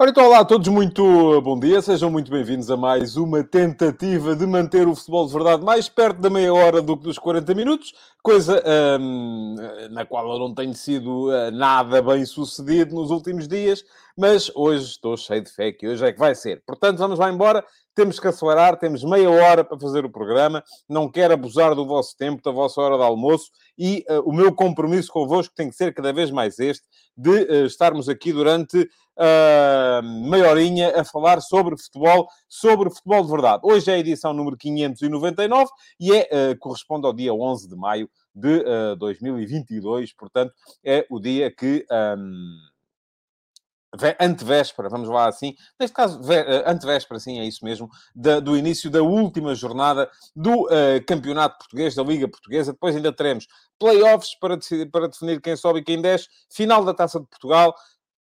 Ora, então, olá a todos, muito bom dia, sejam muito bem-vindos a mais uma tentativa de manter o futebol de verdade mais perto da meia hora do que dos 40 minutos, coisa hum, na qual eu não tenho sido uh, nada bem sucedido nos últimos dias, mas hoje estou cheio de fé que hoje é que vai ser. Portanto, vamos lá embora, temos que acelerar, temos meia hora para fazer o programa, não quero abusar do vosso tempo, da vossa hora de almoço e uh, o meu compromisso convosco tem que ser cada vez mais este, de uh, estarmos aqui durante uh, meia horinha a falar sobre futebol, sobre futebol de verdade. Hoje é a edição número 599 e é, uh, corresponde ao dia 11 de maio de uh, 2022, portanto, é o dia que... Um, antevéspera, vamos lá assim, neste caso, antevéspera, sim, é isso mesmo, da, do início da última jornada do uh, Campeonato Português, da Liga Portuguesa. Depois ainda teremos playoffs para, para definir quem sobe e quem desce, final da Taça de Portugal,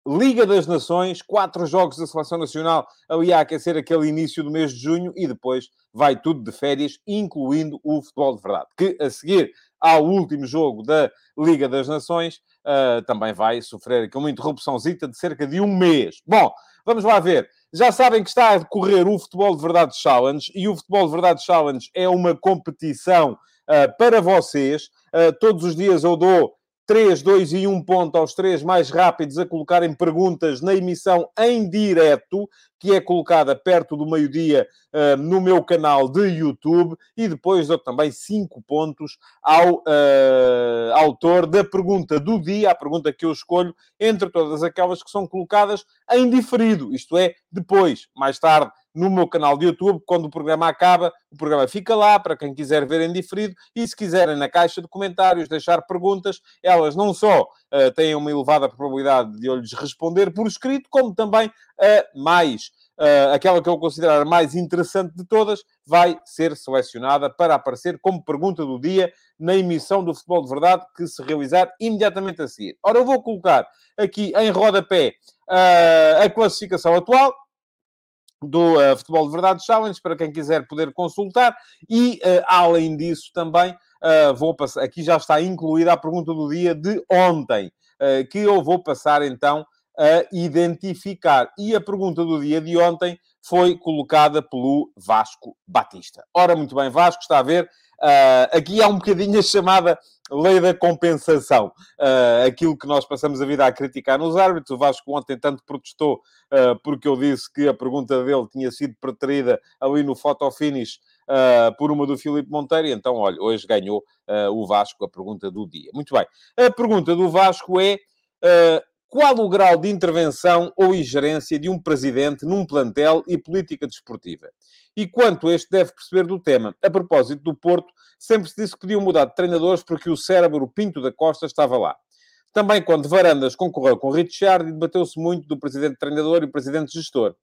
Liga das Nações, quatro jogos da Seleção Nacional ali a aquecer aquele início do mês de junho e depois vai tudo de férias, incluindo o futebol de verdade, que a seguir ao último jogo da Liga das Nações uh, também vai sofrer aqui uma interrupçãozita de cerca de um mês. Bom, vamos lá ver. Já sabem que está a decorrer o Futebol de Verdade Challenge e o Futebol de Verdade Challenge é uma competição uh, para vocês. Uh, todos os dias eu dou 3, 2 e 1 ponto aos três mais rápidos a colocarem perguntas na emissão em direto, que é colocada perto do meio-dia uh, no meu canal de YouTube, e depois dou também 5 pontos ao uh, autor da pergunta do dia, a pergunta que eu escolho, entre todas aquelas que são colocadas em diferido, isto é, depois, mais tarde, no meu canal de YouTube. Quando o programa acaba, o programa fica lá para quem quiser ver em diferido. E se quiserem na caixa de comentários deixar perguntas, elas não só uh, têm uma elevada probabilidade de eu lhes responder por escrito, como também a uh, mais. Uh, aquela que eu considerar mais interessante de todas, vai ser selecionada para aparecer como pergunta do dia na emissão do Futebol de Verdade, que se realizar imediatamente a seguir. Ora, eu vou colocar aqui em rodapé uh, a classificação atual, do uh, Futebol de Verdade Challenge, para quem quiser poder consultar. E, uh, além disso, também uh, vou passar... Aqui já está incluída a pergunta do dia de ontem, que eu vou passar, então, a identificar. E a pergunta do dia de ontem foi colocada pelo Vasco Batista. Ora, muito bem, Vasco, está a ver... Uh, aqui há um bocadinho a chamada lei da compensação. Uh, aquilo que nós passamos a vida a criticar nos árbitros. O Vasco ontem tanto protestou uh, porque eu disse que a pergunta dele tinha sido preterida ali no photo finish por uma do Filipe Monteiro. E então, olha, hoje ganhou o Vasco a pergunta do dia. Muito bem. A pergunta do Vasco é qual o grau de intervenção ou ingerência de um presidente num plantel e política desportiva? E quanto este deve perceber do tema? A propósito do Porto, sempre se disse que podiam mudar de treinadores porque o cérebro Pinto da Costa estava lá. Também quando Varandas concorreu com Richard e debateu-se muito do presidente treinador e presidente gestor.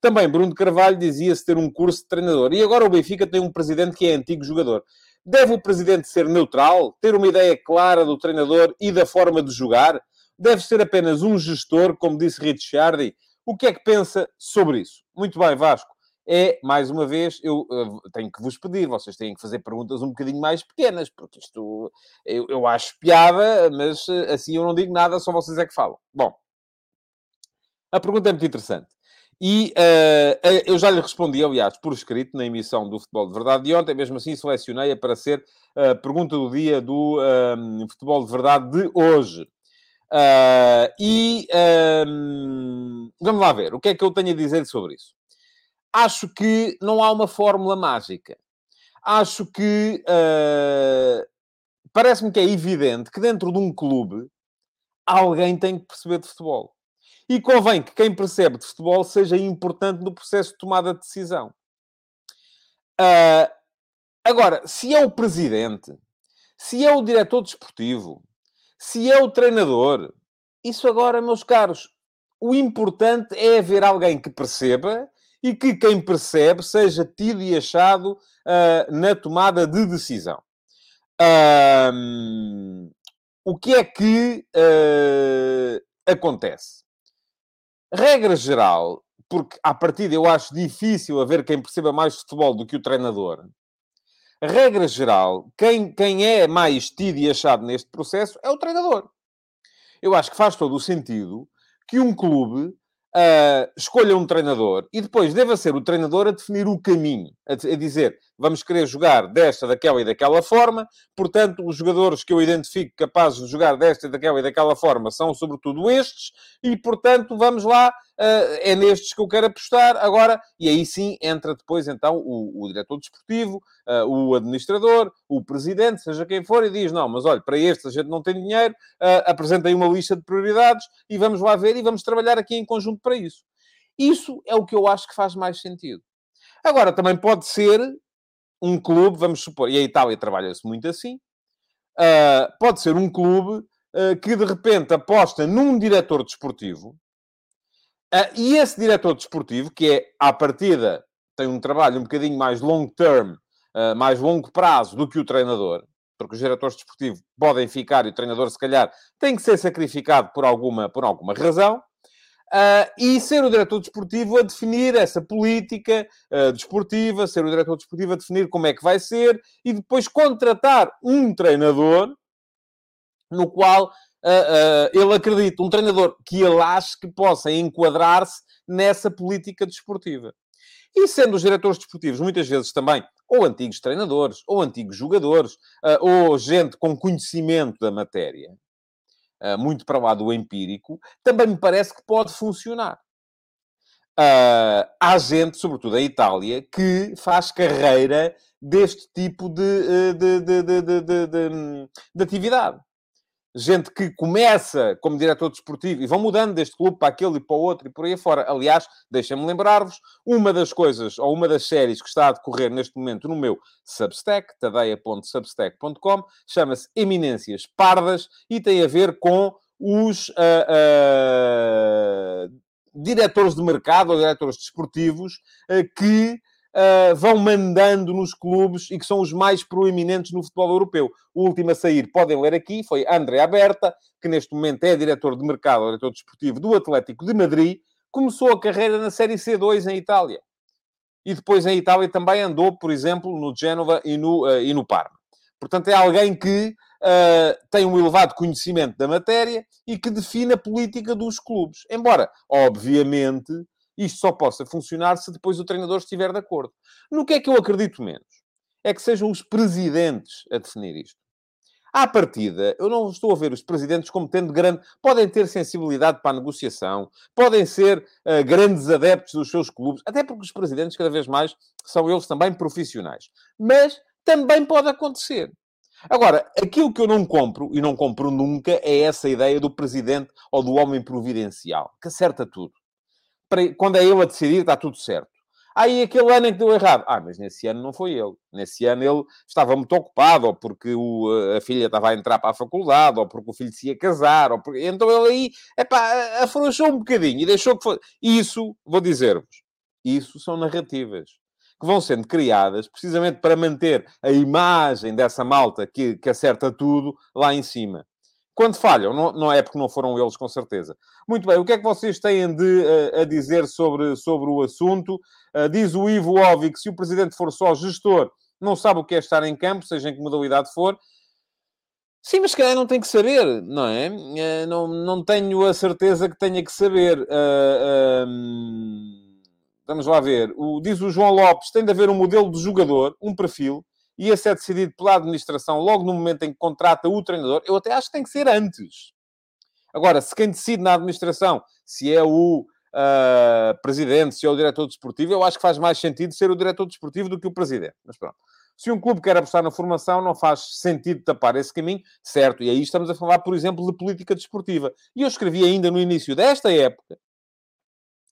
Também Bruno Carvalho dizia-se ter um curso de treinador. E agora o Benfica tem um presidente que é antigo jogador. Deve o presidente ser neutral? Ter uma ideia clara do treinador e da forma de jogar? Deve ser apenas um gestor, como disse Ricciardi. O que é que pensa sobre isso? Muito bem, Vasco. É, mais uma vez, eu uh, tenho que vos pedir, vocês têm que fazer perguntas um bocadinho mais pequenas, porque isto eu, eu acho piada, mas uh, assim eu não digo nada, só vocês é que falam. Bom, a pergunta é muito interessante. E uh, eu já lhe respondi, aliás, por escrito, na emissão do Futebol de Verdade de ontem, mesmo assim selecionei-a para ser a pergunta do dia do Futebol de Verdade de hoje. Uh, e um, vamos lá ver, o que é que eu tenho a dizer sobre isso? Acho que não há uma fórmula mágica. Acho que uh, parece-me que é evidente que dentro de um clube alguém tem que perceber de futebol. E convém que quem percebe de futebol seja importante no processo de tomada de decisão. Uh, agora, se é o presidente, se é o diretor desportivo, se é o treinador, isso agora, meus caros, o importante é haver alguém que perceba e que quem percebe seja tido e achado uh, na tomada de decisão. Um, o que é que uh, acontece? Regra geral, porque à partida eu acho difícil haver quem perceba mais futebol do que o treinador. Regra geral, quem, quem é mais tido e achado neste processo é o treinador. Eu acho que faz todo o sentido que um clube uh, escolha um treinador e depois deva ser o treinador a definir o caminho, a, a, dizer vamos querer jogar desta, daquela e daquela forma, portanto, os jogadores que eu identifico capazes de jogar desta, daquela e daquela forma são sobretudo estes, e portanto, vamos lá, uh, é nestes que eu quero apostar. Agora, e aí sim entra depois então o, o diretor desportivo, uh, o administrador, o presidente, seja quem for, e diz: não, mas olha, para estes a gente não tem dinheiro, uh, apresentem uma lista de prioridades e vamos lá ver e vamos trabalhar aqui em conjunto para isso. Isso é o que eu acho que faz mais sentido. Agora, também pode ser um clube, vamos supor, e a Itália trabalha-se muito assim, uh, pode ser um clube uh, que de repente aposta num diretor desportivo, uh, e esse diretor desportivo, que é à partida, tem um trabalho um bocadinho mais long term, mais longo prazo do que o treinador, porque os diretores desportivos podem ficar e o treinador, se calhar, tem que ser sacrificado por alguma, por alguma razão. Uh, e ser o diretor desportivo a definir essa política uh, desportiva, ser o diretor desportivo a definir como é que vai ser e depois contratar um treinador no qual uh, ele acredita, um treinador que ele acha que possa enquadrar-se nessa política desportiva. E sendo os diretores desportivos muitas vezes também ou antigos treinadores, ou antigos jogadores, ou gente com conhecimento da matéria, muito para lá do empírico, também me parece que pode funcionar. Uh, há gente, sobretudo em Itália, que faz carreira deste tipo de, de, de, de, de atividade gente que começa como diretor desportivo e vão mudando deste clube para aquele e para o outro e por aí fora. Aliás, deixem-me lembrar-vos, uma das coisas, ou uma das séries que está a decorrer neste momento no meu Substack, tadeia.substack.com, chama-se Eminências Pardas e tem a ver com os uh, uh, diretores de mercado ou diretores desportivos uh, que uh, vão mandando nos clubes e que são os mais proeminentes no futebol europeu. O último a sair, podem ler aqui, foi André Aberta, que neste momento é diretor de mercado, diretor desportivo do Atlético de Madrid, começou a carreira na Série C2 em Itália. E depois em Itália também andou, por exemplo, no Génova e no, uh, e no Parma. Portanto, é alguém que uh, tem um elevado conhecimento da matéria e que define a política dos clubes. Embora, obviamente, isto só possa funcionar se depois o treinador estiver de acordo. No que é que eu acredito menos? É que sejam os presidentes a definir isto. À partida, eu não estou a ver os presidentes como tendo grande. Podem ter sensibilidade para a negociação, podem ser uh, grandes adeptos dos seus clubes, até porque os presidentes, cada vez mais, são eles também profissionais. Mas também pode acontecer. Agora, aquilo que eu não compro, e não compro nunca, é essa ideia do presidente ou do homem providencial, que acerta tudo quando é ele a decidir, está tudo certo. Aí aquele ano em que deu errado. Ah, mas nesse ano não foi ele. Nesse ano ele estava muito ocupado, ou porque o, a filha estava a entrar para a faculdade, ou porque o filho se ia casar, ou porque... Então ele aí, epá, afrouxou um bocadinho e deixou que fosse. Isso, vou dizer-vos, isso são narrativas que vão sendo criadas precisamente para manter a imagem dessa malta que, que acerta tudo lá em cima. Quando falham, não, não, é porque não foram eles, com certeza. Muito bem, o que é que vocês têm de, uh, a dizer sobre, sobre o assunto? Uh, diz o Ivo Óbvio que se o presidente for só gestor, não sabe o que é estar em campo, seja em que modalidade for. Sim, mas se calhar não tem que saber, não é? Uh, não, não tenho a certeza que tenha que saber. vamos lá ver. O, diz o João Lopes, tem de haver um modelo de jogador, um perfil, e esse é decidido pela administração logo no momento em que contrata o treinador, eu até acho que tem que ser antes. Agora, se quem decide na administração, se é o uh, presidente, se é o diretor desportivo, eu acho que faz mais sentido ser o diretor desportivo do que o presidente. Mas pronto. Se um clube quer apostar na formação, não faz sentido tapar esse caminho, certo? E aí estamos a falar, por exemplo, de política desportiva. E eu escrevi ainda no início desta época,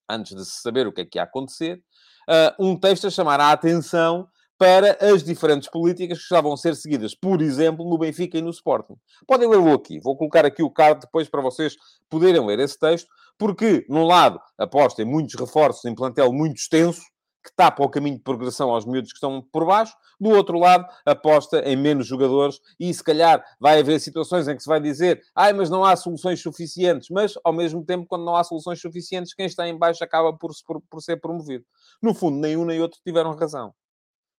antes de se saber o que é que ia acontecer, uh, um texto a chamar a atenção para as diferentes políticas que estavam a ser seguidas, por exemplo, no Benfica e no Sporting. Podem lê-lo aqui. Vou colocar aqui o card depois para vocês poderem ler esse texto, porque, num lado, aposta em muitos reforços em plantel muito extenso, que tapa o caminho de progressão aos miúdos que estão por baixo. Do outro lado, aposta em menos jogadores e, se calhar, vai haver situações em que se vai dizer ai, mas não há soluções suficientes. Mas, ao mesmo tempo, quando não há soluções suficientes, quem está em baixo acaba por, por, por ser promovido. No fundo, nem um nem outro tiveram razão.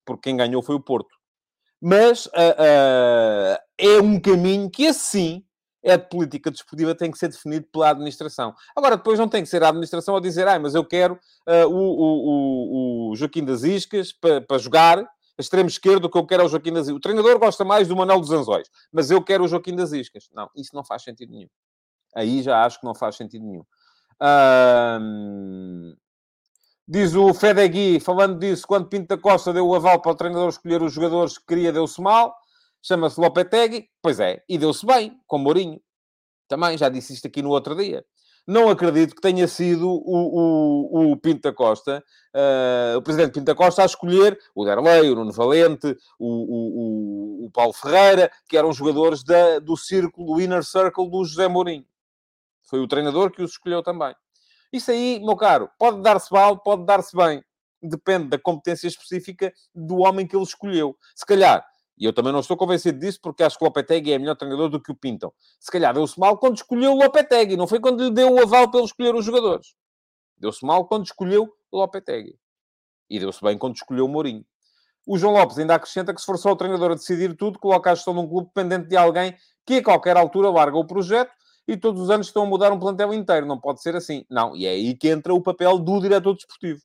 Porque quem ganhou foi o Porto. Mas uh, uh, é um caminho que, assim, é de política desportiva, tem que ser definido pela administração. Agora, depois não tem que ser a administração a dizer, ah, mas eu quero uh, o, o, o, Joaquim das Iscas para, para jogar, extremo esquerdo, que eu quero é o Joaquim das Iscas. O treinador gosta mais do Manuel dos Anzóis, mas eu quero o Joaquim das Iscas. Não, isso não faz sentido nenhum. Aí já acho que não faz sentido nenhum. Diz o Fedegui, falando disso, quando Pinto da Costa deu o aval para o treinador escolher os jogadores que queria, deu-se mal chama-se Lopetegui, pois é, e deu-se bem, com Mourinho. Também, já disse isto aqui no outro dia. Não acredito que tenha sido o, o, o Pinto da Costa, uh, o presidente Pinto da Costa, a escolher o Derlei, o Nuno Valente, o, o, o Paulo Ferreira, que eram jogadores da, do círculo, do inner circle do José Mourinho. Foi o treinador que os escolheu também. Isso aí, meu caro, pode dar-se mal, pode dar-se bem. Depende da competência específica do homem que ele escolheu. Se calhar, e eu também não estou convencido disso, porque acho que o Lopetegui é melhor treinador do que o Pintam. Se calhar deu-se mal quando escolheu o Lopetegui, não foi quando lhe deu o aval para ele escolher os jogadores. Deu-se mal quando escolheu o Lopetegui. E deu-se bem quando escolheu o Mourinho. O João Lopes ainda acrescenta que se for só o treinador a decidir tudo, coloca a gestão de um clube dependente de alguém que a qualquer altura larga o projeto e todos os anos estão a mudar um plantel inteiro. Não pode ser assim. Não, e é aí que entra o papel do diretor desportivo.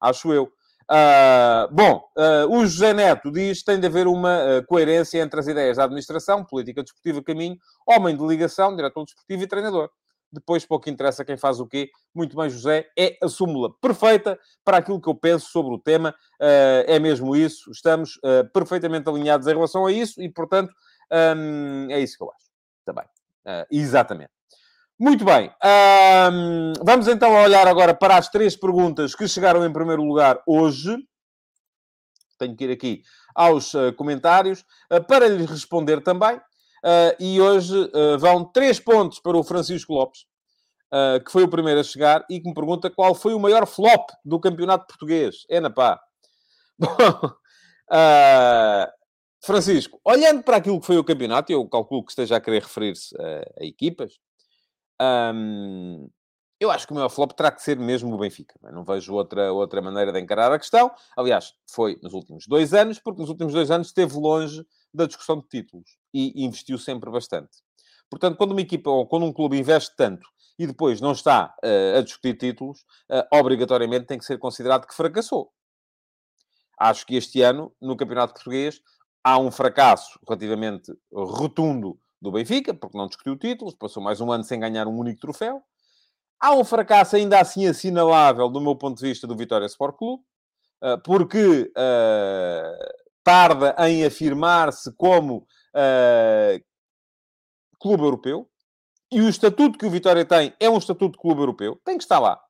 Acho eu. Uh, bom, uh, o José Neto diz que tem de haver uma uh, coerência entre as ideias da administração, política desportiva, caminho, homem de ligação, diretor desportivo e treinador. Depois, pouco interessa quem faz o quê. Muito bem, José, é a súmula perfeita para aquilo que eu penso sobre o tema. é mesmo isso. Estamos perfeitamente alinhados em relação a isso e, portanto, um, é isso que eu acho. Também. Exatamente. Muito bem. Um, vamos então olhar agora para as três perguntas que chegaram em primeiro lugar hoje. Tenho que ir aqui aos uh, comentários uh, para lhes responder também. Uh, e hoje vão três pontos para o Francisco Lopes, que foi o primeiro a chegar e que me pergunta qual foi o maior flop do campeonato português. É na pá. Bom, Francisco, olhando para aquilo que foi o campeonato, eu calculo que esteja a querer referir-se a, a equipas, um, eu acho que o maior flop terá que ser mesmo o Benfica. Não vejo outra, outra maneira de encarar a questão. Aliás, foi nos últimos dois anos, porque nos últimos dois anos esteve longe da discussão de títulos e investiu sempre bastante. Portanto, quando uma equipa ou quando um clube investe tanto e depois não está uh, a discutir títulos, uh, obrigatoriamente tem que ser considerado que fracassou. Acho que este ano, no Campeonato Português, há um fracasso relativamente rotundo do Benfica, porque não discutiu títulos, passou mais um ano sem ganhar um único troféu. Há um fracasso ainda assim assinalável, do meu ponto de vista, do Vitória Sport Clube, eh, porque uh, tarda em afirmar-se como uh, clube europeu, e o estatuto que o Vitória tem é um estatuto de clube europeu, tem que estar lá.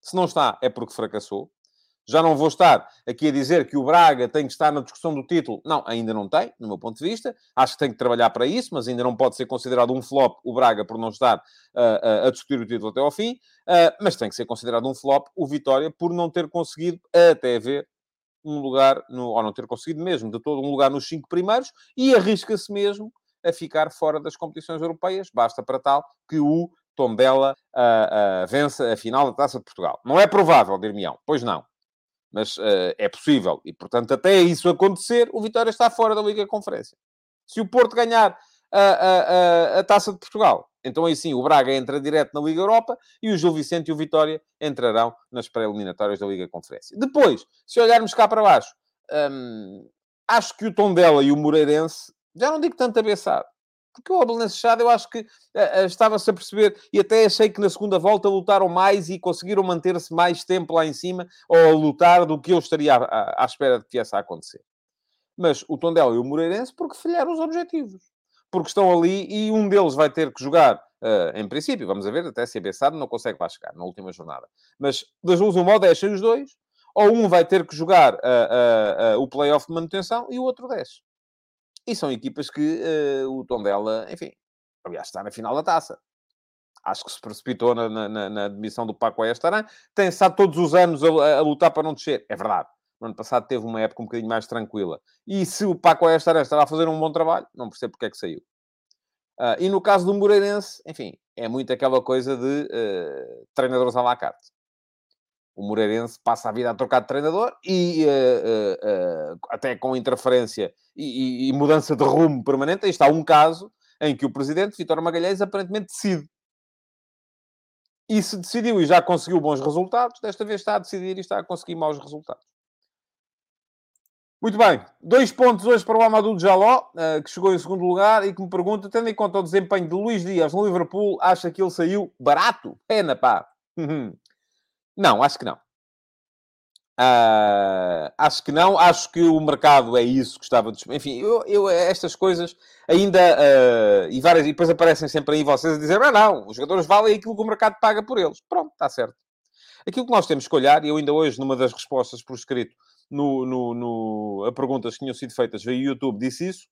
Se não está, é porque fracassou. Já não vou estar aqui a dizer que o Braga tem que estar na discussão do título. Não, ainda não tem, no meu ponto de vista. Acho que tem que trabalhar para isso, mas ainda não pode ser considerado um flop o Braga por não estar uh, a discutir o título até ao fim. Uh, mas tem que ser considerado um flop o Vitória por não ter conseguido até ver um lugar, no, ou não ter conseguido mesmo de todo um lugar nos cinco primeiros e arrisca-se mesmo a ficar fora das competições europeias. Basta para tal que o Tondela uh, uh, vença a final da Taça de Portugal. Não é provável, dir-me-ão. Pois não mas uh, é possível. E, portanto, até isso acontecer, o Vitória está fora da Liga Conferência. Se o Porto ganhar a, a, a, a, Taça de Portugal, então aí sim o Braga entra direto na Liga Europa e o Gil Vicente e o Vitória entrarão nas pré-eliminatórias da Liga Conferência. Depois, se olharmos cá para baixo, hum, acho que o Tondela e o Moreirense, já não digo tanto abeçado, porque o Belenenses Chade eu acho que uh, estava-se a perceber, e até achei que na segunda volta lutaram mais e conseguiram manter-se mais tempo lá em cima, ou a lutar, do que eu estaria à, à, espera de que viesse a acontecer. Mas o Tondela e o Moreirense, porque falharam os objetivos. Porque estão ali e um deles vai ter que jogar, uh, em princípio, vamos ver, até se é não consegue lá chegar na última jornada. Mas das duas, uma ou deixa os dois, ou um vai ter que jogar uh, o playoff de manutenção e o outro desce. E são equipas que uh, o Tondela, enfim, aliás, está na final da taça. acho que se precipitou na, na, na admissão do Paco Ayestaran. Tem estado todos os anos a, a, lutar para não descer. É verdade. No ano passado teve uma época um bocadinho mais tranquila. E se o Paco Ayestaran estará a fazer um bom trabalho, não percebo porque é que saiu. Uh, e no caso do Moreirense, enfim, é muito aquela coisa de uh, treinadores à la carte. O Moreirense passa a vida a trocar de treinador e uh, até com interferência e, e, e, mudança de rumo permanente. Aí está um caso em que o presidente, Vitor Magalhães, aparentemente decide. E se decidiu e já conseguiu bons resultados, desta vez está a decidir e está a conseguir maus resultados. Muito bem, dois pontos hoje para o Amadou Jaló, que chegou em segundo lugar e que me pergunta, tendo em conta o desempenho de Luís Dias no Liverpool, acha que ele saiu barato? Pena, pá. Não, acho que não. Uh, acho que não, acho que o mercado é isso que estava... De... Enfim, eu, eu, estas coisas ainda... Uh, e, várias, e depois aparecem sempre aí vocês a dizer, ah não, os jogadores valem aquilo que o mercado paga por eles. Pronto, está certo. Aquilo que nós temos que olhar, e eu ainda hoje, numa das respostas por escrito, no, no, no, a perguntas que tinham sido feitas via YouTube disse isso.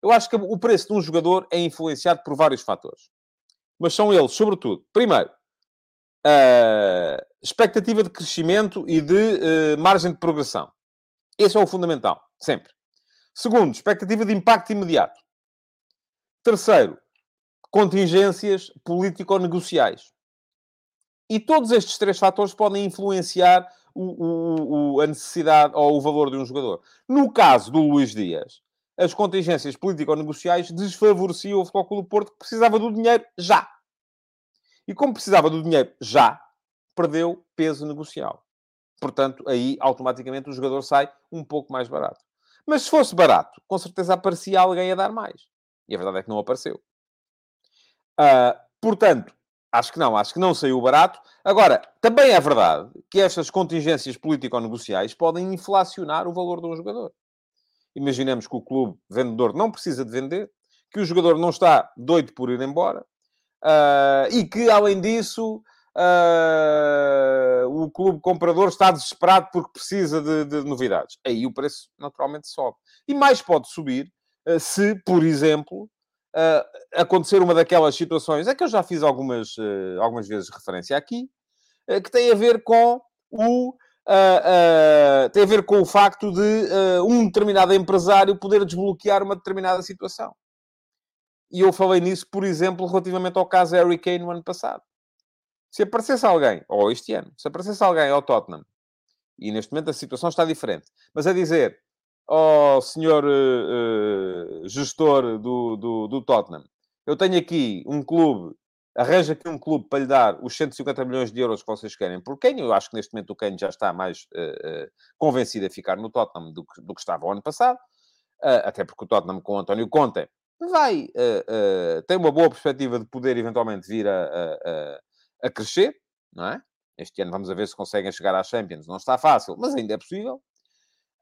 Eu acho que o preço de um jogador é influenciado por vários fatores. Mas são eles, sobretudo, primeiro, a expectativa de crescimento e de uh, margem de progressão. Esse é o fundamental, sempre. Segundo, expectativa de impacto imediato. Terceiro, contingências político-negociais. E todos estes três fatores podem influenciar o, o, a necessidade ou o valor de um jogador. No caso do Luís Dias, as contingências político-negociais desfavoreciam o Futebol Clube do Porto, que precisava do dinheiro já. E como precisava do dinheiro já, perdeu peso negocial. Portanto, aí automaticamente o jogador sai um pouco mais barato. Mas se fosse barato, com certeza aparecia alguém a dar mais. E a verdade é que não apareceu. Uh, portanto, Acho que não, acho que não saiu barato. Agora, também é verdade que estas contingências político-negociais podem inflacionar o valor de um jogador. Imaginemos que o clube vendedor não precisa de vender, que o jogador não está doido por ir embora uh, e que, além disso, uh, o clube comprador está desesperado porque precisa de, de, novidades. Aí o preço naturalmente sobe. E mais pode subir uh, se, por exemplo, acontecer uma daquelas situações, é que eu já fiz algumas, algumas vezes referência aqui, que tem a ver com o. tem a ver com o facto de um determinado empresário poder desbloquear uma determinada situação. E eu falei nisso, por exemplo, relativamente ao caso Harry Kane no ano passado. Se aparecesse alguém, ou este ano, se aparecesse alguém ao Tottenham, e neste momento a situação está diferente, mas a dizer ó oh, senhor uh, uh, gestor do, do, do, Tottenham, eu tenho aqui um clube, arranja aqui um clube para lhe dar os 150 milhões de euros que vocês querem por Kane. Eu acho que neste momento o Kane já está mais uh, convencido a ficar no Tottenham do que, do que estava o ano passado, até porque o Tottenham com o António Conte vai, tem uma boa perspectiva de poder eventualmente vir a, a, a crescer, não é? Este ano vamos a ver se conseguem chegar à Champions. Não está fácil, mas ainda é possível.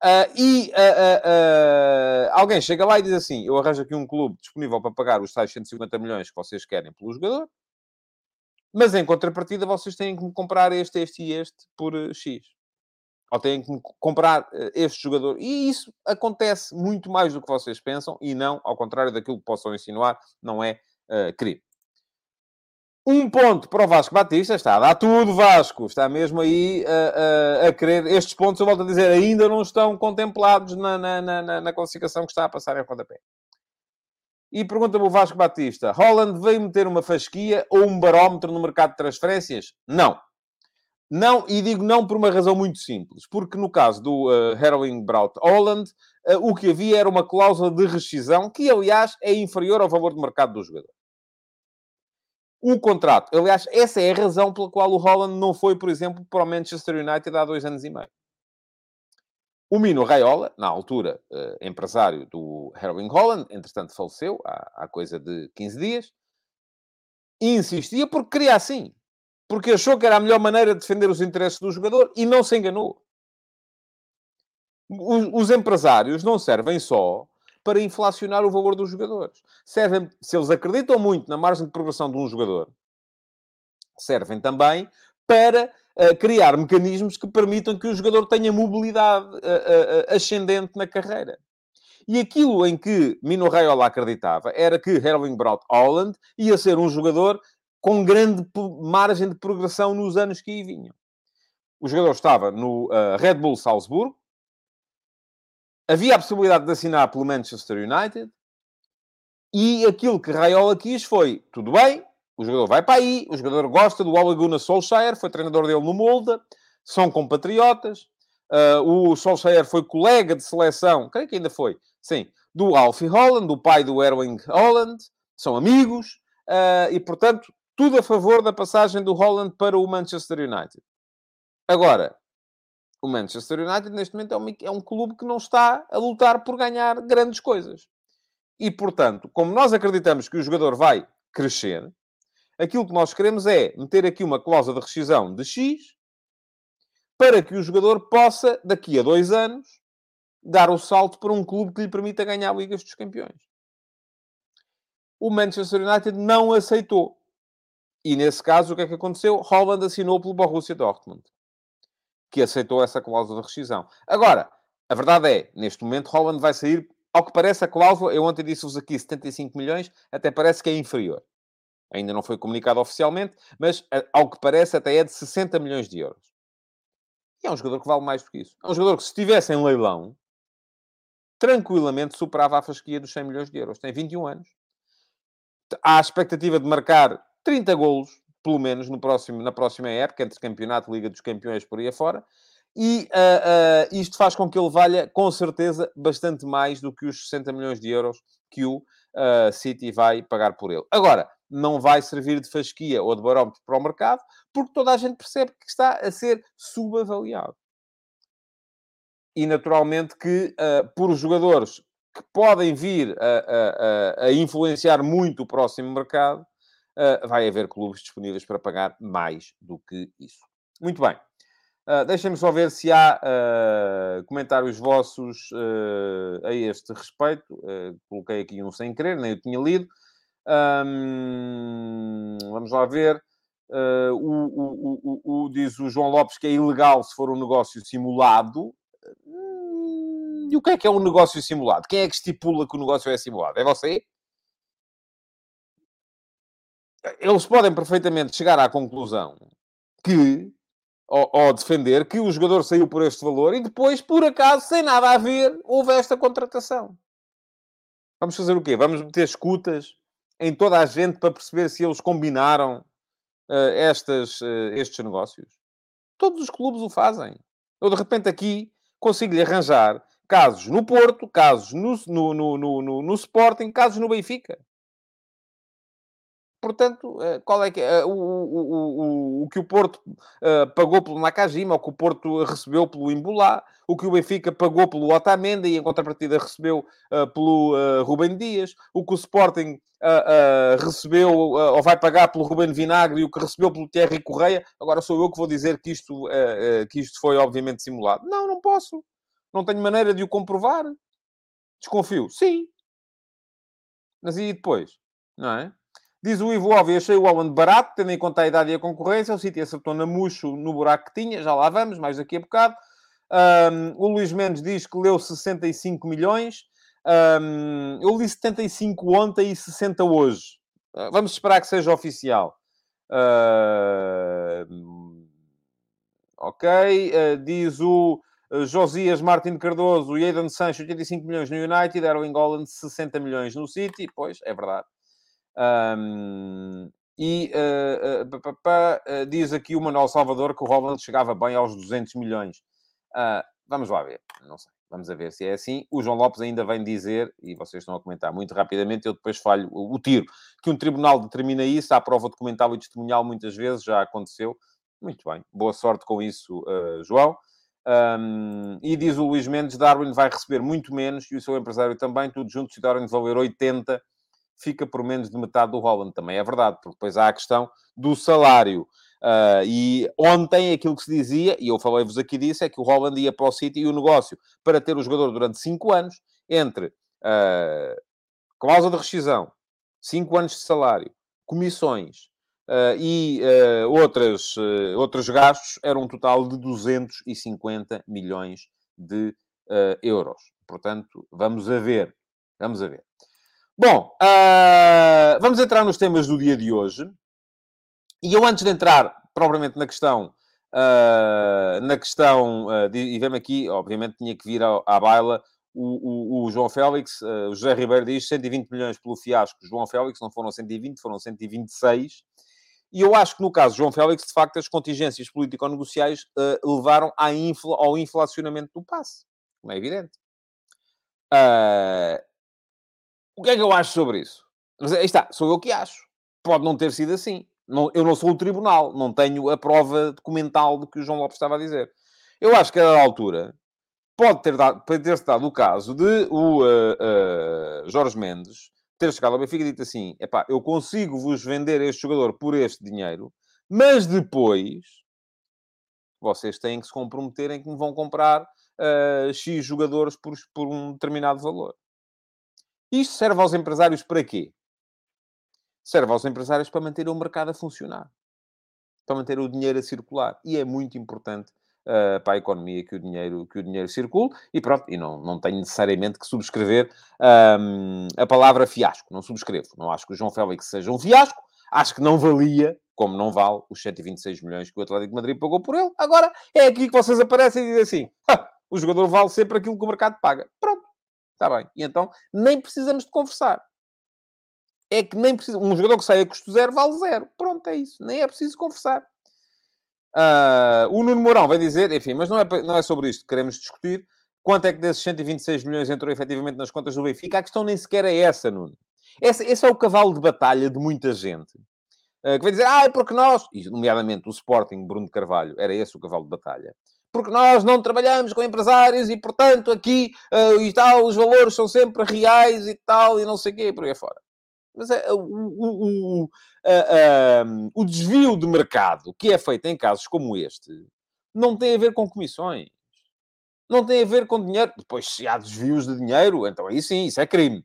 Uh, e uh, uh, alguém chega lá e diz assim: Eu arranjo aqui um clube disponível para pagar os tais 150 milhões que vocês querem pelo jogador, mas em contrapartida vocês têm que me comprar este, este e este por X. Ou têm que comprar este jogador. E isso acontece muito mais do que vocês pensam e não, ao contrário daquilo que possam insinuar, não é uh, crime. Um ponto para o Vasco Batista. Está a dar tudo, Vasco. Está mesmo aí a, a, a querer. Estes pontos, eu volto a dizer, ainda não estão contemplados na, na, na, na classificação que está a passar em rodapé. E pergunta-me o Vasco Batista: Holland veio meter uma fasquia ou um barómetro no mercado de transferências? Não. Não, e digo não por uma razão muito simples. Porque no caso do uh, Heroin Braut Holland, uh, o que havia era uma cláusula de rescisão que, aliás, é inferior ao valor de mercado do jogador o contrato. Aliás, essa é a razão pela qual o Holland não foi, por exemplo, para o Manchester United há dois anos e meio. O Mino Raiola, na altura uh, empresário do Erling Holland, entretanto faleceu há, há coisa de 15 dias, insistia porque queria assim. Porque achou que era a melhor maneira de defender os interesses do jogador e não se enganou. Os, os empresários não servem só para inflacionar o valor dos jogadores. Servem, se eles acreditam muito na margem de progressão de um jogador, servem também para uh, criar mecanismos que permitam que o jogador tenha mobilidade uh, uh, ascendente na carreira. E aquilo em que Mino Raiola acreditava era que Erling Braut Holland ia ser um jogador com grande margem de progressão nos anos que aí vinham. O jogador estava no uh, Red Bull Salzburgo, havia a possibilidade de assinar pelo Manchester United, e aquilo que Raiola quis foi, tudo bem, o jogador vai para aí, o jogador gosta do Ole Gunnar Solskjaer, foi treinador dele no Molda, são compatriotas, uh, o Solskjaer foi colega de seleção, creio que ainda foi, sim, do Alfie Holland, do pai do Erwin Holland, são amigos, uh, e portanto, tudo a favor da passagem do Holland para o Manchester United. Agora, o Manchester United neste momento é um, é um clube que não está a lutar por ganhar grandes coisas. E, portanto, como nós acreditamos que o jogador vai crescer, aquilo que nós queremos é meter aqui uma cláusula de rescisão de X para que o jogador possa, daqui a dois anos, dar o salto para um clube que lhe permita ganhar Ligas dos Campeões. O Manchester United não aceitou. E nesse caso, o que é que aconteceu? Holland assinou pelo Borussia Dortmund, que aceitou essa cláusula de rescisão. Agora, a verdade é, neste momento, Holland vai sair, ao que parece a cláusula, eu ontem disse-vos aqui 75 milhões, até parece que é inferior. Ainda não foi comunicado oficialmente, mas eh, ao que parece até é de 60 milhões de euros. E é um jogador que vale mais do que isso. É um jogador que, se estivesse em leilão, tranquilamente superava a fasquia dos 100 milhões de euros. Tem 21 anos. Há a expectativa de marcar 30 golos, pelo menos, no próximo, na próxima época, entre Campeonato, Liga dos Campeões, por aí afora. E uh, uh, isto faz com que ele valha, com certeza, bastante mais do que os 60 milhões de euros que o uh, City vai pagar por ele. Agora, não vai servir de fasquia ou de barómetro para o mercado, porque toda a gente percebe que está a ser subavaliado. E naturalmente que por jogadores que podem vir a, a, a, influenciar muito o próximo mercado, uh, vai haver clubes disponíveis para pagar mais do que isso. Muito bem. Uh, Deixem-me só ver se há uh, comentários vossos uh, a este respeito. coloquei aqui um sem querer, nem eu tinha lido. Um, vamos lá ver. O, o, o, diz o João Lopes que é ilegal se for um negócio simulado. Hum, e o que é que é um negócio simulado? Quem é que estipula que o negócio é simulado? É você? Eles podem perfeitamente chegar à conclusão que, ou, ou defender, que o jogador saiu por este valor e depois, por acaso, sem nada a ver, houve esta contratação. Vamos fazer o quê? Vamos meter escutas em toda a gente para perceber se eles combinaram uh, estas, uh, estes negócios? Todos os clubes o fazem. Eu, de repente, aqui consigo-lhe arranjar casos no Porto, casos no, no, no, no, no Sporting, casos no Benfica portanto, eh, qual é que é o, o, o, o que o Porto uh, pagou pelo Nakajima, o que o Porto recebeu pelo Imbulá, o que o Benfica pagou pelo Otamendi e em contrapartida recebeu pelo Rubem Dias, o que o Sporting recebeu ou vai pagar pelo Rubem Vinagre e o que recebeu pelo Thierry Correia. Agora sou eu que vou dizer que isto, que isto foi obviamente simulado. Não, não posso. Não tenho maneira de o comprovar. Desconfio. Sim. Mas e depois? Não é? Diz o Ivo Alves, achei o Holland barato, tendo em conta a idade e a concorrência. O City acertou na murcho no buraco que tinha, já lá vamos, mais daqui a bocado. Um, o Luís Mendes diz que leu 65 milhões. Um, eu li 75 ontem e 60 hoje. Uh, vamos esperar que seja oficial. Uh, ok. Uh, diz o Josias Martin Cardoso e Aidan Sancho, 85 milhões no United. Erling Holland, 60 milhões no City. Pois, é verdade. Um, e uh, uh, diz aqui o Manuel Salvador que o Holland chegava bem aos 200 milhões. vamos lá ver, não sei. Vamos ver se é assim. O João Lopes ainda vem dizer, e vocês estão a comentar muito rapidamente, eu depois falho o, tiro, que um tribunal determina isso, há prova documental e testemunhal muitas vezes, já aconteceu. Muito bem, boa sorte com isso, João. Um, e diz o Luís Mendes, Darwin vai receber muito menos, e o seu empresário também, tudo junto, se Darwin valer 80 fica por menos de metade do Holland. Também é verdade, porque depois há a questão do salário. Uh, e ontem aquilo que se dizia, e eu falei-vos aqui disso, é que o Holland ia para o City e o negócio para ter o jogador durante 5 anos, entre uh, cláusula de rescisão, 5 anos de salário, comissões uh, e uh, outras, outros gastos, era um total de 250 milhões de euros. Portanto, vamos a ver. Vamos a ver. Bom, uh, vamos entrar nos temas do dia de hoje. E eu, antes de entrar propriamente na questão, uh, na questão, uh, de, e vemos aqui, obviamente tinha que vir à baila o, o, o, João Félix, o José Ribeiro diz 120 milhões pelo fiasco. João Félix não foram 120, foram 126. E eu acho que no caso de João Félix, de facto, as contingências político-negociais levaram infla, ao inflacionamento do passe. Como é evidente. Uh, o que é que eu acho sobre isso? Aí está, sou eu que acho. Pode não ter sido assim. Não, eu não sou o tribunal, não tenho a prova documental do que o João Lopes estava a dizer. Eu acho que, a altura, pode ter dado, dado o caso de o uh, uh, Jorge Mendes ter chegado ao Benfica e dito assim: epá, eu consigo vos vender este jogador por este dinheiro, mas depois vocês têm que se comprometer em que me vão comprar uh, X jogadores por, por um determinado valor. Isto serve aos empresários para quê? Serve aos empresários para manter o mercado a funcionar, para manter o dinheiro a circular. E é muito importante uh, para a economia que o dinheiro, que o dinheiro circule e pronto, e não, não tenho necessariamente que subscrever um, a palavra fiasco, não subscrevo. Não acho que o João Félix seja um fiasco, acho que não valia, como não vale, os 126 milhões que o Atlético Madrid pagou por ele. Agora é aqui que vocês aparecem e dizem assim: o jogador vale sempre aquilo que o mercado paga. Pronto, está bem. E então nem precisamos de conversar. É que nem precisa. Um jogador que sai a custo zero vale zero. Pronto, é isso. Nem é preciso conversar. Uh, o Nuno Mourão vai dizer, enfim, mas não é, não é sobre isto que queremos discutir. Quanto é que desses 126 milhões entrou efetivamente nas contas do Benfica? A questão nem sequer é essa, Nuno. Esse, esse é o cavalo de batalha de muita gente. Uh, que vai dizer, ah, é porque nós, e nomeadamente o Sporting Bruno Carvalho, era esse o cavalo de batalha. Porque nós não trabalhamos com empresários e, portanto, aqui uh, e tal, os valores são sempre reais e tal, e não sei o quê, por aí fora. Mas é, o, o, o, a, a, o desvio de mercado que é feito em casos como este não tem a ver com comissões. Não tem a ver com dinheiro. Depois, se há desvios de dinheiro, então aí sim, isso é crime.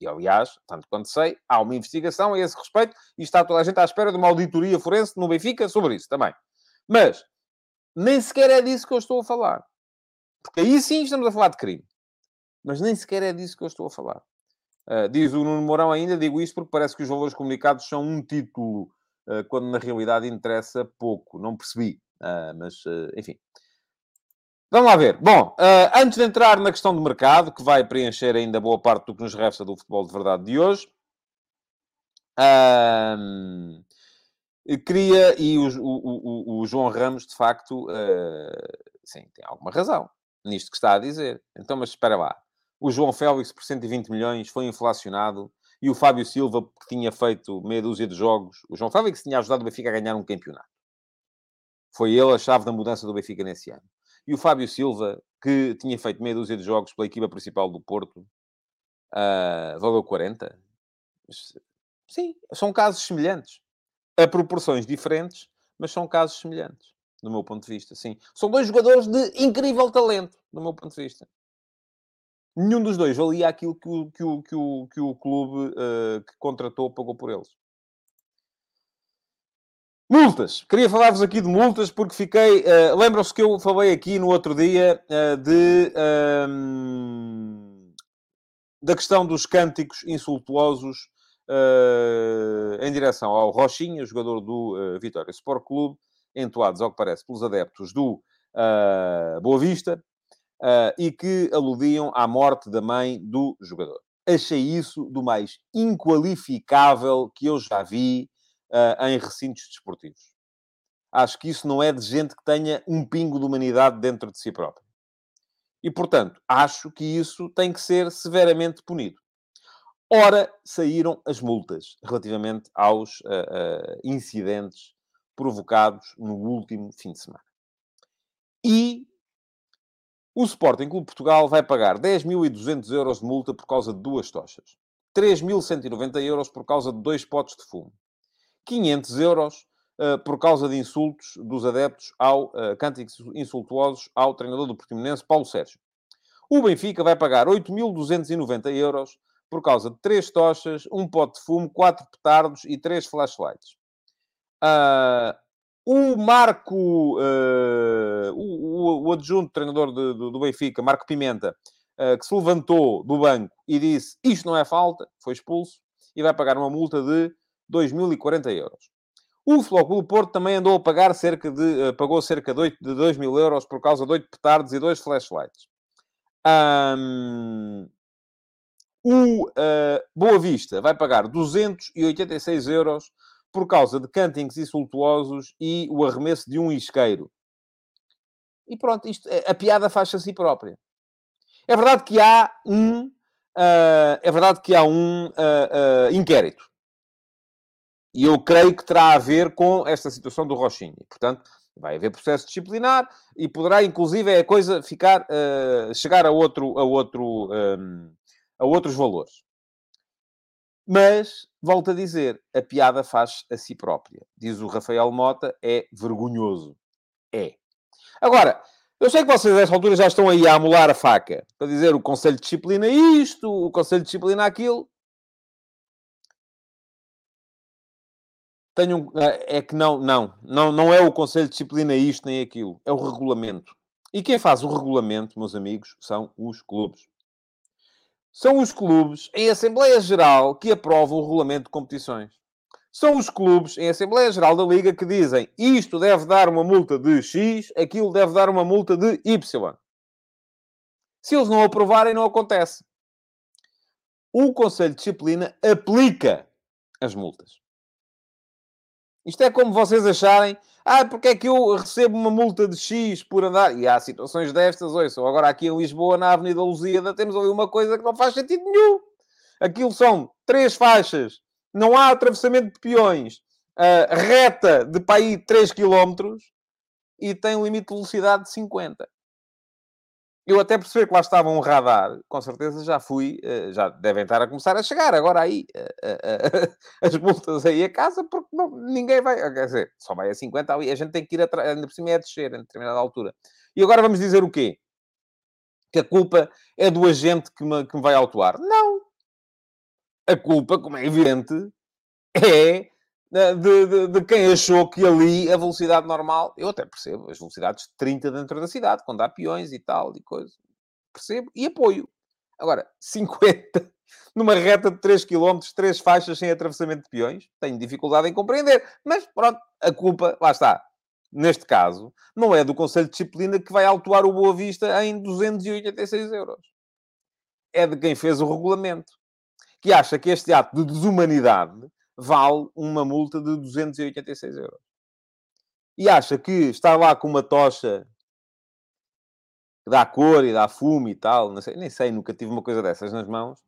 E, aliás, tanto quanto sei, há uma investigação a esse respeito e está toda a gente à espera de uma auditoria forense no Benfica sobre isso também. Mas, nem sequer é disso que eu estou a falar. Porque aí sim estamos a falar de crime. Mas nem sequer é disso que eu estou a falar. Uh, diz o Nuno Mourão ainda, digo isto porque parece que os valores comunicados são um título, uh, quando na realidade interessa pouco. Não percebi, uh, mas enfim. Vamos lá ver. Bom, antes de entrar na questão do mercado, que vai preencher ainda boa parte do que nos resta do futebol de verdade de hoje, queria, e o, o, o, o, João Ramos, de facto, sim, tem alguma razão nisto que está a dizer. Então, mas espera lá o João Félix por 120 milhões foi inflacionado e o Fábio Silva, que tinha feito meia dúzia de jogos, o João Félix tinha ajudado o Benfica a ganhar um campeonato. Foi ele a chave da mudança do Benfica nesse ano. E o Fábio Silva, que tinha feito meia dúzia de jogos pela equipa principal do Porto, uh, valeu 40. Sim, são casos semelhantes. A proporções diferentes, mas são casos semelhantes, do meu ponto de vista. Sim. São dois jogadores de incrível talento, do meu ponto de vista nenhum dos dois valia aquilo que o, que o, que o, que o clube uh, que contratou pagou por eles. Multas. Queria falar-vos aqui de multas porque fiquei. Uh, Lembram-se que eu falei aqui no outro dia uh, de. Um, da questão dos cânticos insultuosos em direção ao Rochinha, jogador do Vitória Sport Clube, entoados, ao que parece, pelos adeptos do Boa Vista, e que aludiam à morte da mãe do jogador. Achei isso do mais inqualificável que eu já vi em recintos desportivos. Acho que isso não é de gente que tenha um pingo de humanidade dentro de si próprio. E, portanto, acho que isso tem que ser severamente punido. Ora, saíram as multas relativamente aos uh, uh, incidentes provocados no último fim de semana. E o Sporting Clube Portugal vai pagar 10.200 euros de multa por causa de duas tochas. 3.190 euros por causa de dois potes de fumo. 500 euros uh, por causa de insultos dos adeptos ao cânticos insultuosos ao treinador do Portimonense, Paulo Sérgio. O Benfica vai pagar 8.290 euros por causa de três tochas, um pote de fumo, quatro petardos e três flashlights. Uh, o Marco, uh, o, o, adjunto treinador de, do, do, Benfica, Marco Pimenta, uh, que se levantou do banco e disse isto não é falta, foi expulso e vai pagar uma multa de 2.040 euros. O Flóculo Porto também andou a pagar cerca de, uh, pagou cerca de, 8, de 2 mil euros por causa de 8 petardos e 2 flashlights. Um, o uh, Boa Vista vai pagar 286 euros por causa de cantings insultuosos e o arremesso de um isqueiro. E pronto, isto, a piada faz-se a si própria. É verdade que há um, uh, é verdade que há um uh, inquérito. E eu creio que terá a ver com esta situação do Rochinha. Portanto, vai haver processo disciplinar e poderá, inclusive, a coisa ficar, chegar a outro, a outro, um, a outros valores. Mas, volto a dizer, a piada faz a si própria. Diz o Rafael Mota, é vergonhoso. É. Agora, eu sei que vocês, nesta altura, já estão aí a amolar a faca. Para dizer o Conselho de Disciplina isto, o Conselho de Disciplina aquilo. Tenho um, é que não, não, não, não é o Conselho de Disciplina isto nem aquilo. É o regulamento. E quem faz o regulamento, meus amigos, são os clubes. São os clubes em Assembleia Geral que aprovam o regulamento de competições. São os clubes em Assembleia Geral da Liga que dizem isto deve dar uma multa de X, aquilo deve dar uma multa de Y. Se eles não aprovarem, não acontece. O Conselho de Disciplina aplica as multas. Isto é como vocês acharem ah, porque é que eu recebo uma multa de X por andar? E há situações destas, ouçam, agora aqui em Lisboa, na Avenida Lusíada, temos ali uma coisa que não faz sentido nenhum. Aquilo são três faixas, não há atravessamento de peões, uh, reta de para aí 3 km e tem um limite de velocidade de 50. Eu até perceber que lá estava um radar, com certeza já fui, eh, já devem estar a começar a chegar agora aí eh, eh, as multas aí a casa, porque não, ninguém vai, quer dizer, só vai a 50 ali, a gente tem que ir atrás, ainda por cima é a descer em determinada altura. E agora vamos dizer o quê? Que a culpa é do agente que me, que me vai autuar. Não! A culpa, como é evidente, é de, de, de, quem achou que ali a velocidade normal, eu até percebo, as velocidades de 30 dentro da cidade, quando há peões e tal, e coisas, percebo e apoio. Agora, 50 numa reta de 3 km, 3 faixas sem atravessamento de peões, tenho dificuldade em compreender, mas pronto, a culpa, lá está. Neste caso, não é do Conselho de Disciplina que vai autuar o Boa Vista em 286 euros. É de quem fez o regulamento, que acha que este ato de desumanidade vale uma multa de 286 euros. E acha que estar lá com uma tocha que dá cor e dá fumo e tal, não sei, nem sei, nunca tive uma coisa dessas nas mãos,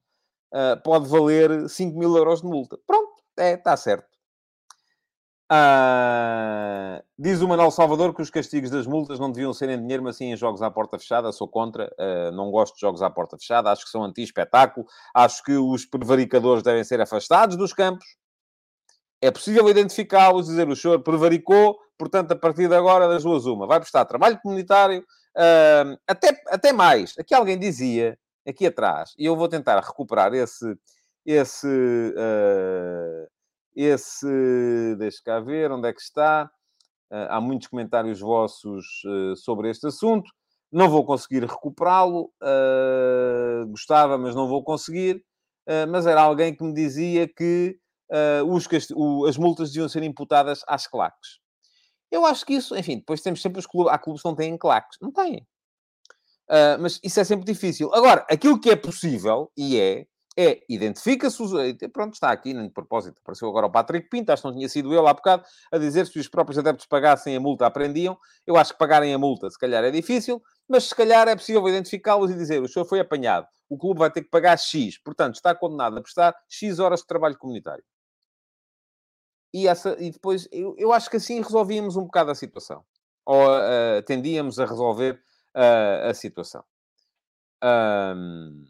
uh, pode valer 5 mil euros de multa. Pronto, é, está certo. Uh, diz o Manuel Salvador que os castigos das multas não deviam ser em dinheiro, mas sim em jogos à porta fechada. Sou contra, uh, não gosto de jogos à porta fechada, acho que são anti-espetáculo, acho que os prevaricadores devem ser afastados dos campos. É possível identificá-los, dizer o senhor prevaricou, portanto, a partir de agora, das duas uma. Vai prestar trabalho comunitário, uh, até, até mais. Aqui alguém dizia, aqui atrás, e eu vou tentar recuperar esse... esse uh, esse... Deixa cá ver, onde é que está? Uh, há muitos comentários vossos uh, sobre este assunto. Não vou conseguir recuperá-lo. Uh, gostava, mas não vou conseguir. mas era alguém que me dizia que uh, os, o, as multas deviam ser imputadas às claques. Eu acho que isso, enfim, depois temos sempre os clubes. Há clubes que não têm claques. Não têm. Uh, mas isso é sempre difícil. Agora, aquilo que é possível, e é, é, identifica-se os... Pronto, está aqui, de propósito. Apareceu agora o Patrick Pinto, acho que não tinha sido ele há bocado, a dizer se os próprios adeptos pagassem a multa, aprendiam. Eu acho que pagarem a multa, se calhar, é difícil, mas se calhar é possível identificá-los e dizer o senhor foi apanhado, o clube vai ter que pagar X, portanto, está condenado a prestar X horas de trabalho comunitário. E, essa, e depois, eu, eu acho que assim resolvíamos um bocado a situação. Ou uh, tendíamos a resolver uh, a situação. Um,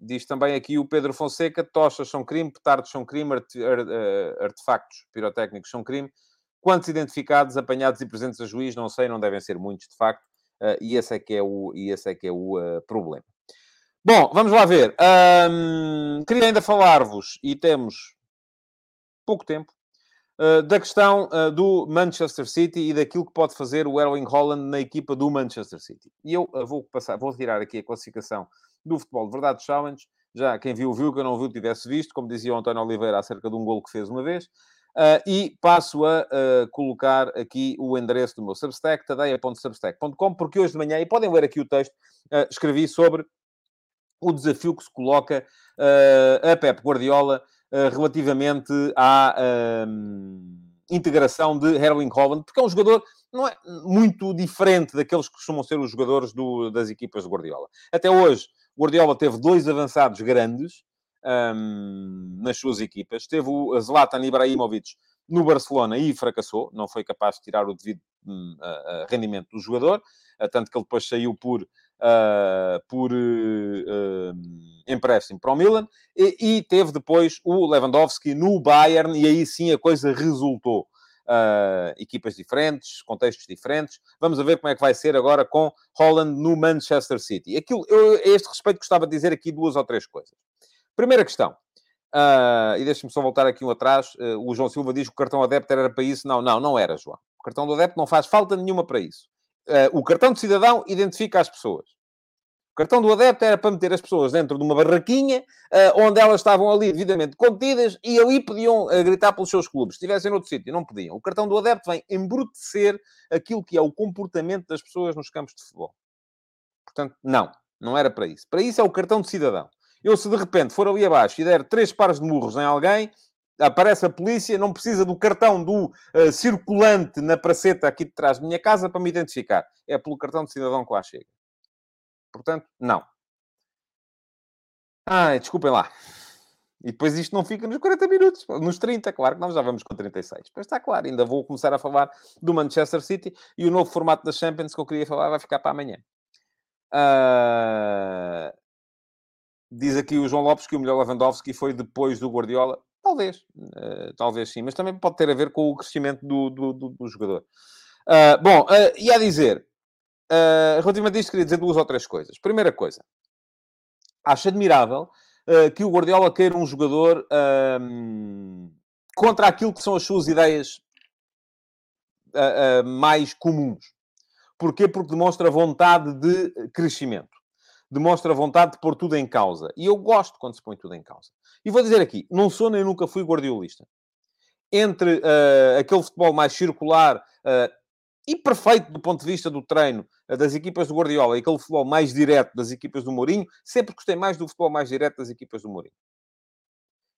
diz também aqui o Pedro Fonseca: tochas são crime, petardos são crime, arte, uh, artefactos pirotécnicos são crime. Quantos identificados, apanhados e presentes a juiz, não sei, não devem ser muitos, de facto. e esse é que é o, e esse é que é o problema. Bom, vamos lá ver. Um, queria ainda falar-vos, e temos pouco tempo, eh, da questão uh, do Manchester City e daquilo que pode fazer o Erling Holland na equipa do Manchester City. E eu uh, vou passar, vou retirar aqui a classificação do Futebol de Verdade Challenge. Já quem viu, viu, quem não viu, tivesse visto, como dizia o António Oliveira acerca de um gol que fez uma vez. Uh, e passo a uh, colocar aqui o endereço do meu Substack, tadeia.substack.com, porque hoje de manhã, e podem ler aqui o texto, uh, escrevi sobre o desafio que se coloca a Pep Guardiola relativamente à integração de Erling Holland, porque é um jogador não é muito diferente daqueles que costumam ser os jogadores do, das equipas de Guardiola. Até hoje, Guardiola teve dois avançados grandes, um, nas suas equipas. Teve o Zlatan Ibrahimovic no Barcelona e fracassou, não foi capaz de tirar o devido um, rendimento do jogador, uh, tanto que ele depois saiu por, uh, por empréstimo para o Milan, e, e, teve depois o Lewandowski no Bayern, e aí sim a coisa resultou. equipas diferentes, contextos diferentes. Vamos ver como é que vai ser agora com Holland no Manchester City. Aquilo, eu, a este respeito, gostava de dizer aqui duas ou três coisas. Primeira questão. Uh, e deixe-me só voltar aqui um atrás. Uh, o João Silva diz que o cartão adepto era para isso. Não, não, não era, João. O cartão do adepto não faz falta nenhuma para isso. Uh, o cartão de cidadão identifica as pessoas. O cartão do adepto era para meter as pessoas dentro de uma barraquinha onde elas estavam ali devidamente contidas e ali podiam gritar pelos seus clubes. Se estivessem noutro sítio, não podiam. O cartão do adepto vem embrutecer aquilo que é o comportamento das pessoas nos campos de futebol. Portanto, não, não era para isso. Para isso é o cartão de cidadão. Eu, se de repente for ali abaixo e der três pares de murros em alguém, aparece a polícia, não precisa do cartão do uh, circulante na praceta aqui de trás da minha casa para me identificar. É pelo cartão de cidadão que lá chega. Portanto, não. Ai, desculpem lá. E depois isto não fica nos 40 minutos, nos 30, claro que nós já vamos com 36. Pois está claro, ainda vou começar a falar do Manchester City e o novo formato da Champions que eu queria falar vai ficar para amanhã. Uh... Diz aqui o João Lopes que o melhor Lewandowski foi depois do Guardiola. Talvez, uh, talvez sim, mas também pode ter a ver com o crescimento do, do, do, do jogador. Uh, bom, uh, e a dizer, uh, relativamente a isto, queria dizer duas ou três coisas. Primeira coisa, acho admirável que o Guardiola queira um jogador contra aquilo que são as suas ideias mais comuns. Porquê? Porque demonstra vontade de crescimento demonstra vontade de pôr tudo em causa. E eu gosto quando se põe tudo em causa. E vou dizer aqui, não sou nem nunca fui guardiolista. Entre uh, aquele futebol mais circular uh, e perfeito do ponto de vista do treino uh, das equipas do Guardiola e aquele futebol mais direto das equipas do Mourinho, sempre gostei mais do futebol mais direto das equipas do Mourinho.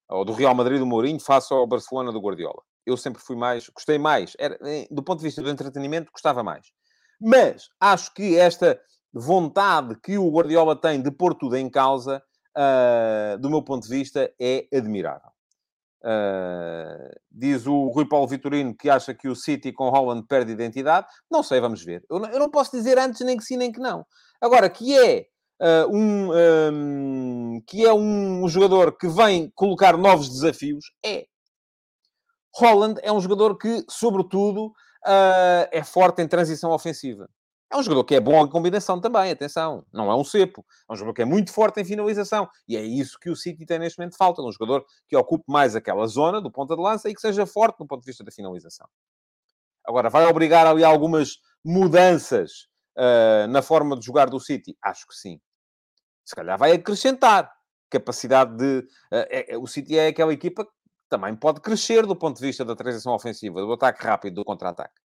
Ou do Real Madrid do Mourinho face ao Barcelona do Guardiola. Eu sempre fui mais, gostei mais. Era, do ponto de vista do entretenimento, gostava mais. Mas acho que esta vontade que o Guardiola tem de pôr tudo em causa, uh, do meu ponto de vista, é admirável. Uh, diz o Rui Paulo Vitorino que acha que o City com Holland perde identidade. Não sei, vamos ver. Eu não, eu não posso dizer antes nem que sim nem que não. Agora, que é uh, um, um, que é um jogador que vem colocar novos desafios, é. Holland é um jogador que, sobretudo, uh, é forte em transição ofensiva. É um jogador que é bom em combinação também, atenção. Não é um cepo. É um jogador que é muito forte em finalização. E é isso que o City tem neste momento falta. Um jogador que ocupe mais aquela zona do ponta de lança e que seja forte do ponto de vista da finalização. Agora, vai obrigar ali algumas mudanças uh, na forma de jogar do City? Acho que sim. Se calhar vai acrescentar capacidade de... Uh, é, o City é aquela equipa que também pode crescer do ponto de vista da transição ofensiva, do ataque rápido, do contra-ataque.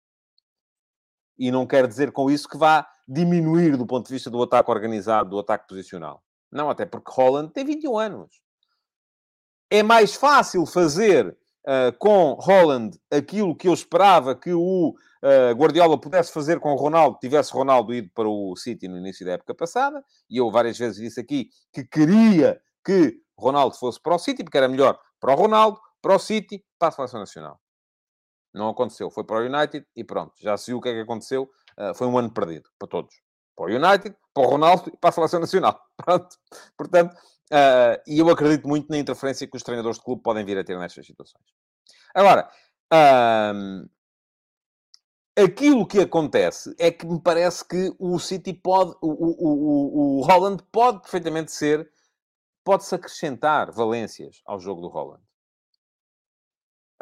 E não quer dizer com isso que vá diminuir do ponto de vista do ataque organizado, do ataque posicional. Não, até porque Holland tem 21 anos. É mais fácil fazer uh, com Holland aquilo que eu esperava que o uh, Guardiola pudesse fazer com Ronaldo, tivesse Ronaldo ido para o City no início da época passada. E eu várias vezes disse aqui que queria que Ronaldo fosse para o City, porque era melhor para o Ronaldo, para o City, para a Seleção Nacional. Não aconteceu. Foi para o United e pronto. Já se viu o que é que aconteceu. Uh, foi um ano perdido para todos. Para o United, para o Ronaldo e para a Seleção Nacional. Pronto. Portanto, uh, e eu acredito muito na interferência que os treinadores de clube podem vir a ter nestas situações. Agora, uh, aquilo que acontece é que me parece que o City pode, o, o, o, o Holland pode perfeitamente ser, pode-se acrescentar valências ao jogo do Holland.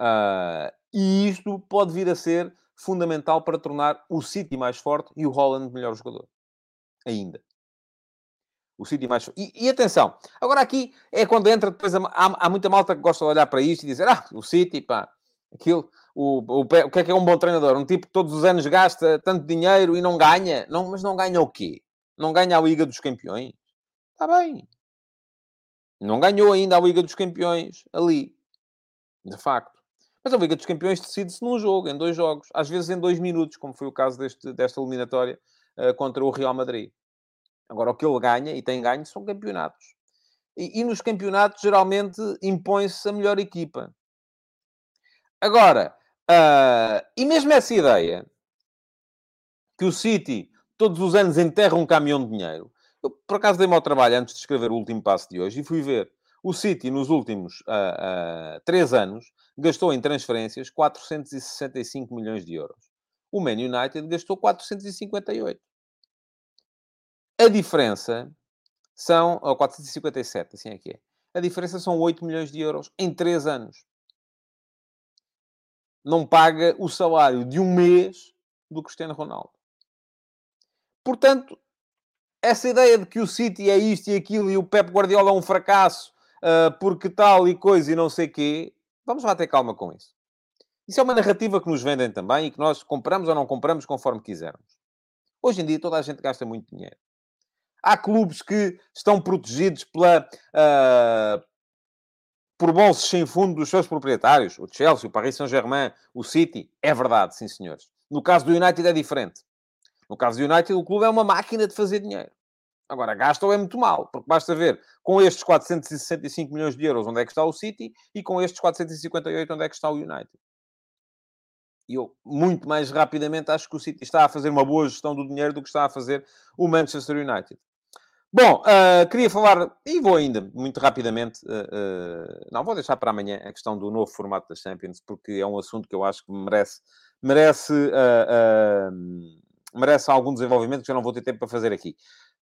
Uh, e isto pode vir a ser fundamental para tornar o City mais forte e o Holland melhor jogador. Ainda. O City mais e, e atenção, agora aqui é quando entra depois há, há, muita malta que gosta de olhar para isto e dizer ah, o City, pá, Aquilo, o, o, o que é que é um bom treinador? Um tipo que todos os anos gasta tanto dinheiro e não ganha? Não, mas não ganha o quê? Não ganha a Liga dos Campeões? Está bem. Não ganhou ainda a Liga dos Campeões ali. De facto. Mas a Liga dos Campeões decide-se num jogo, em dois jogos. Às vezes em dois minutos, como foi o caso deste, desta eliminatória uh, contra o Real Madrid. Agora, o que ele ganha, e tem ganho, são campeonatos. E, e nos campeonatos, geralmente, impõe-se a melhor equipa. Agora, uh, e mesmo essa ideia que o City todos os anos enterra um caminhão de dinheiro. Eu, por acaso, dei-me ao trabalho antes de escrever o último passo de hoje e fui ver. O City, nos últimos uh, uh, três anos, gastou em transferências 465 milhões de euros. O Man United gastou 458. A diferença são... Ou 457, assim é que é. A diferença são 8 milhões de euros em 3 anos. Não paga o salário de um mês do Cristiano Ronaldo. Portanto, essa ideia de que o City é isto e aquilo e o Pep Guardiola é um fracasso uh, porque tal e coisa e não sei quê, vamos lá ter calma com isso. Isso é uma narrativa que nos vendem também e que nós compramos ou não compramos conforme quisermos. Hoje em dia toda a gente gasta muito dinheiro. Há clubes que estão protegidos pela, uh, por bolsos sem fundo dos seus proprietários. O Chelsea, o Paris Saint-Germain, o City. É verdade, sim senhores. No caso do United é diferente. No caso do United, o clube é uma máquina de fazer dinheiro. Agora, gasta é muito mal, porque basta ver com estes 465 milhões de euros onde é que está o City e com estes 458 onde é que está o United. E eu, muito mais rapidamente, acho que o City está a fazer uma boa gestão do dinheiro do que está a fazer o Manchester United. Bom, uh, queria falar, e vou ainda muito rapidamente, uh, uh, não, vou deixar para amanhã a questão do novo formato das Champions, porque é um assunto que eu acho que merece, merece merece algum desenvolvimento que eu não vou ter tempo para fazer aqui.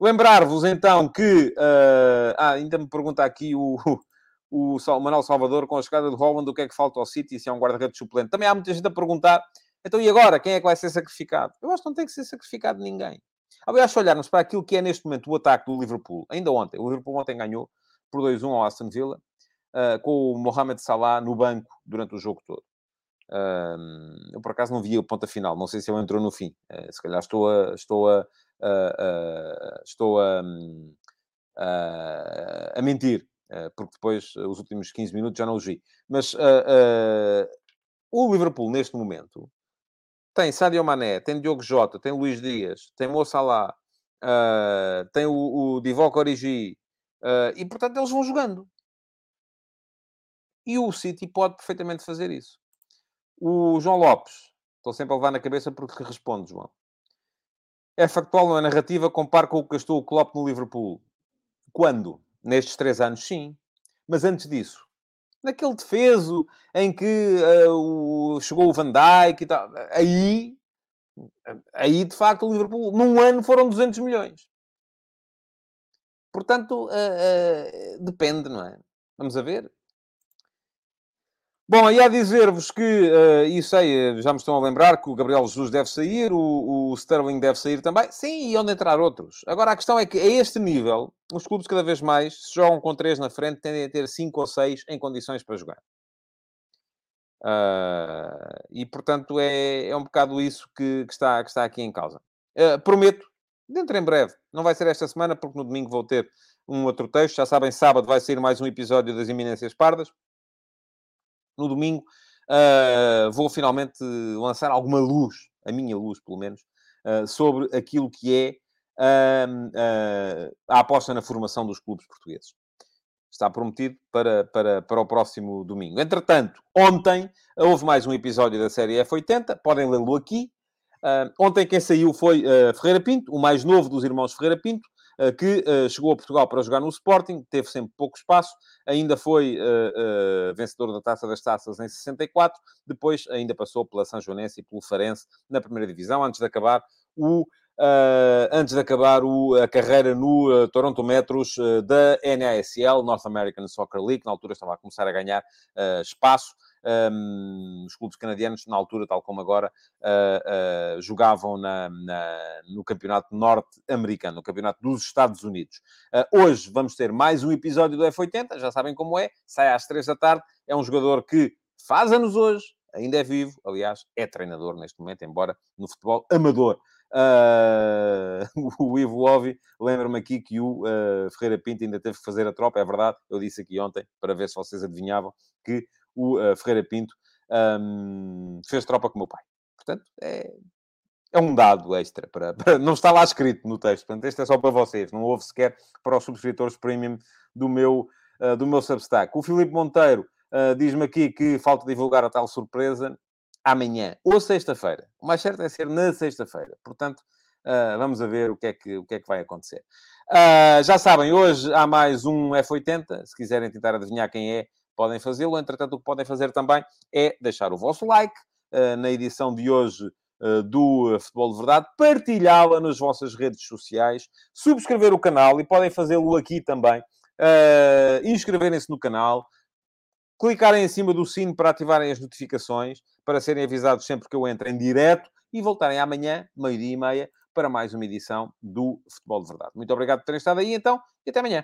Lembrar-vos então que. Uh, ah, ainda me pergunta aqui o, o, o Manuel Salvador com a chegada de Holland o que é que falta ao City se é um guarda-redes suplente. Também há muita gente a perguntar. Então, e agora? Quem é que vai ser sacrificado? Eu acho que não tem que ser sacrificado ninguém. Aliás, se olharmos para aquilo que é neste momento o ataque do Liverpool, ainda ontem, o Liverpool ontem ganhou por 2-1 ao Aston Villa, uh, com o Mohamed Salah no banco durante o jogo todo eu, por acaso, não vi a ponta final. Não sei se ele entrou no fim. Uh, se calhar estou a... Estou a, estou a, a, a mentir. Porque depois, os últimos 15 minutos, já não os vi. Mas o Liverpool, neste momento, tem Sadio Mané, tem Diogo Jota, tem Luís Dias, tem Mo Salah, tem o, o Divock Origi, e portanto eles vão jogando. E o City pode perfeitamente fazer isso. O João Lopes. Estou sempre a levar na cabeça porque responde, João. É factual, não é narrativa? Compare com o que gastou o Klopp no Liverpool. Quando? Nestes três anos, sim. Mas antes disso, naquele defeso em que uh, o, chegou o Van Dijk e tal, aí, aí de facto o Liverpool, num ano foram 200 milhões. Portanto, uh, uh, depende, não é? Vamos a ver. Bom, e a dizer-vos que, uh, e sei, já me estão a lembrar que o Gabriel Jesus deve sair, o, o Sterling deve sair também. Sim, e onde entrar outros? Agora, a questão é que, a este nível, os clubes cada vez mais, se jogam com três na frente, tendem a ter cinco ou seis em condições para jogar. Uh, e, portanto, é, é um bocado isso que, que, está, que está aqui em causa. Uh, prometo, dentro em breve, não vai ser esta semana, porque no domingo vou ter um outro texto. Já sabem, sábado vai sair mais um episódio das Iminências Pardas no domingo, uh, vou finalmente lançar alguma luz, a minha luz pelo menos, uh, sobre aquilo que é uh, a aposta na formação dos clubes portugueses. Está prometido para, para, para o próximo domingo. Entretanto, ontem houve mais um episódio da série F80, podem lê-lo aqui. ontem quem saiu foi Ferreira Pinto, o mais novo dos irmãos Ferreira Pinto, que eh, chegou a Portugal para jogar no Sporting, teve sempre pouco espaço, ainda foi eh, vencedor da Taça das Taças em 64, depois ainda passou pela São Joanense e pelo Farense na primeira divisão, antes de acabar o Uh, antes de acabar o, a carreira no uh, Toronto Metros uh, da NASL, North American Soccer League, na altura estava a começar a ganhar espaço um, os clubes canadianos, na altura, tal como agora, uh, uh, jogavam na, na, no campeonato norte-americano, no campeonato dos Estados Unidos. Uh, hoje vamos ter mais um episódio do F80, já sabem como é, sai às três da tarde, é um jogador que faz anos hoje, ainda é vivo, aliás, é treinador neste momento, embora no futebol amador. Uh, o Ivo Lovi lembra-me aqui que o uh, Ferreira Pinto ainda teve que fazer a tropa, é verdade, eu disse aqui ontem, para ver se vocês adivinhavam, que o uh, Ferreira Pinto um, fez tropa com o meu pai. Portanto, é, é um dado extra, para, para, não está lá escrito no texto, portanto, este é só para vocês, não houve sequer para os subscritores premium do meu, do meu Substack. O Filipe Monteiro diz-me aqui que falta divulgar a tal surpresa amanhã ou sexta-feira. O mais certo é ser na sexta-feira. Portanto, uh, vamos a ver o que é que, o que, é que vai acontecer. Uh, já sabem, hoje há mais um F80. Se quiserem tentar adivinhar quem é, podem fazê-lo. Entretanto, o que podem fazer também é deixar o vosso like uh, na edição de hoje do Futebol de Verdade, partilhá-la nas vossas redes sociais, subscrever o canal e podem fazê-lo aqui também. inscreverem-se no canal, clicarem em cima do sino para ativarem as notificações, para serem avisados sempre que eu entro em direto e voltarem amanhã, meio-dia e meia, para mais uma edição do Futebol de Verdade. Muito obrigado por terem estado aí, então, e até amanhã.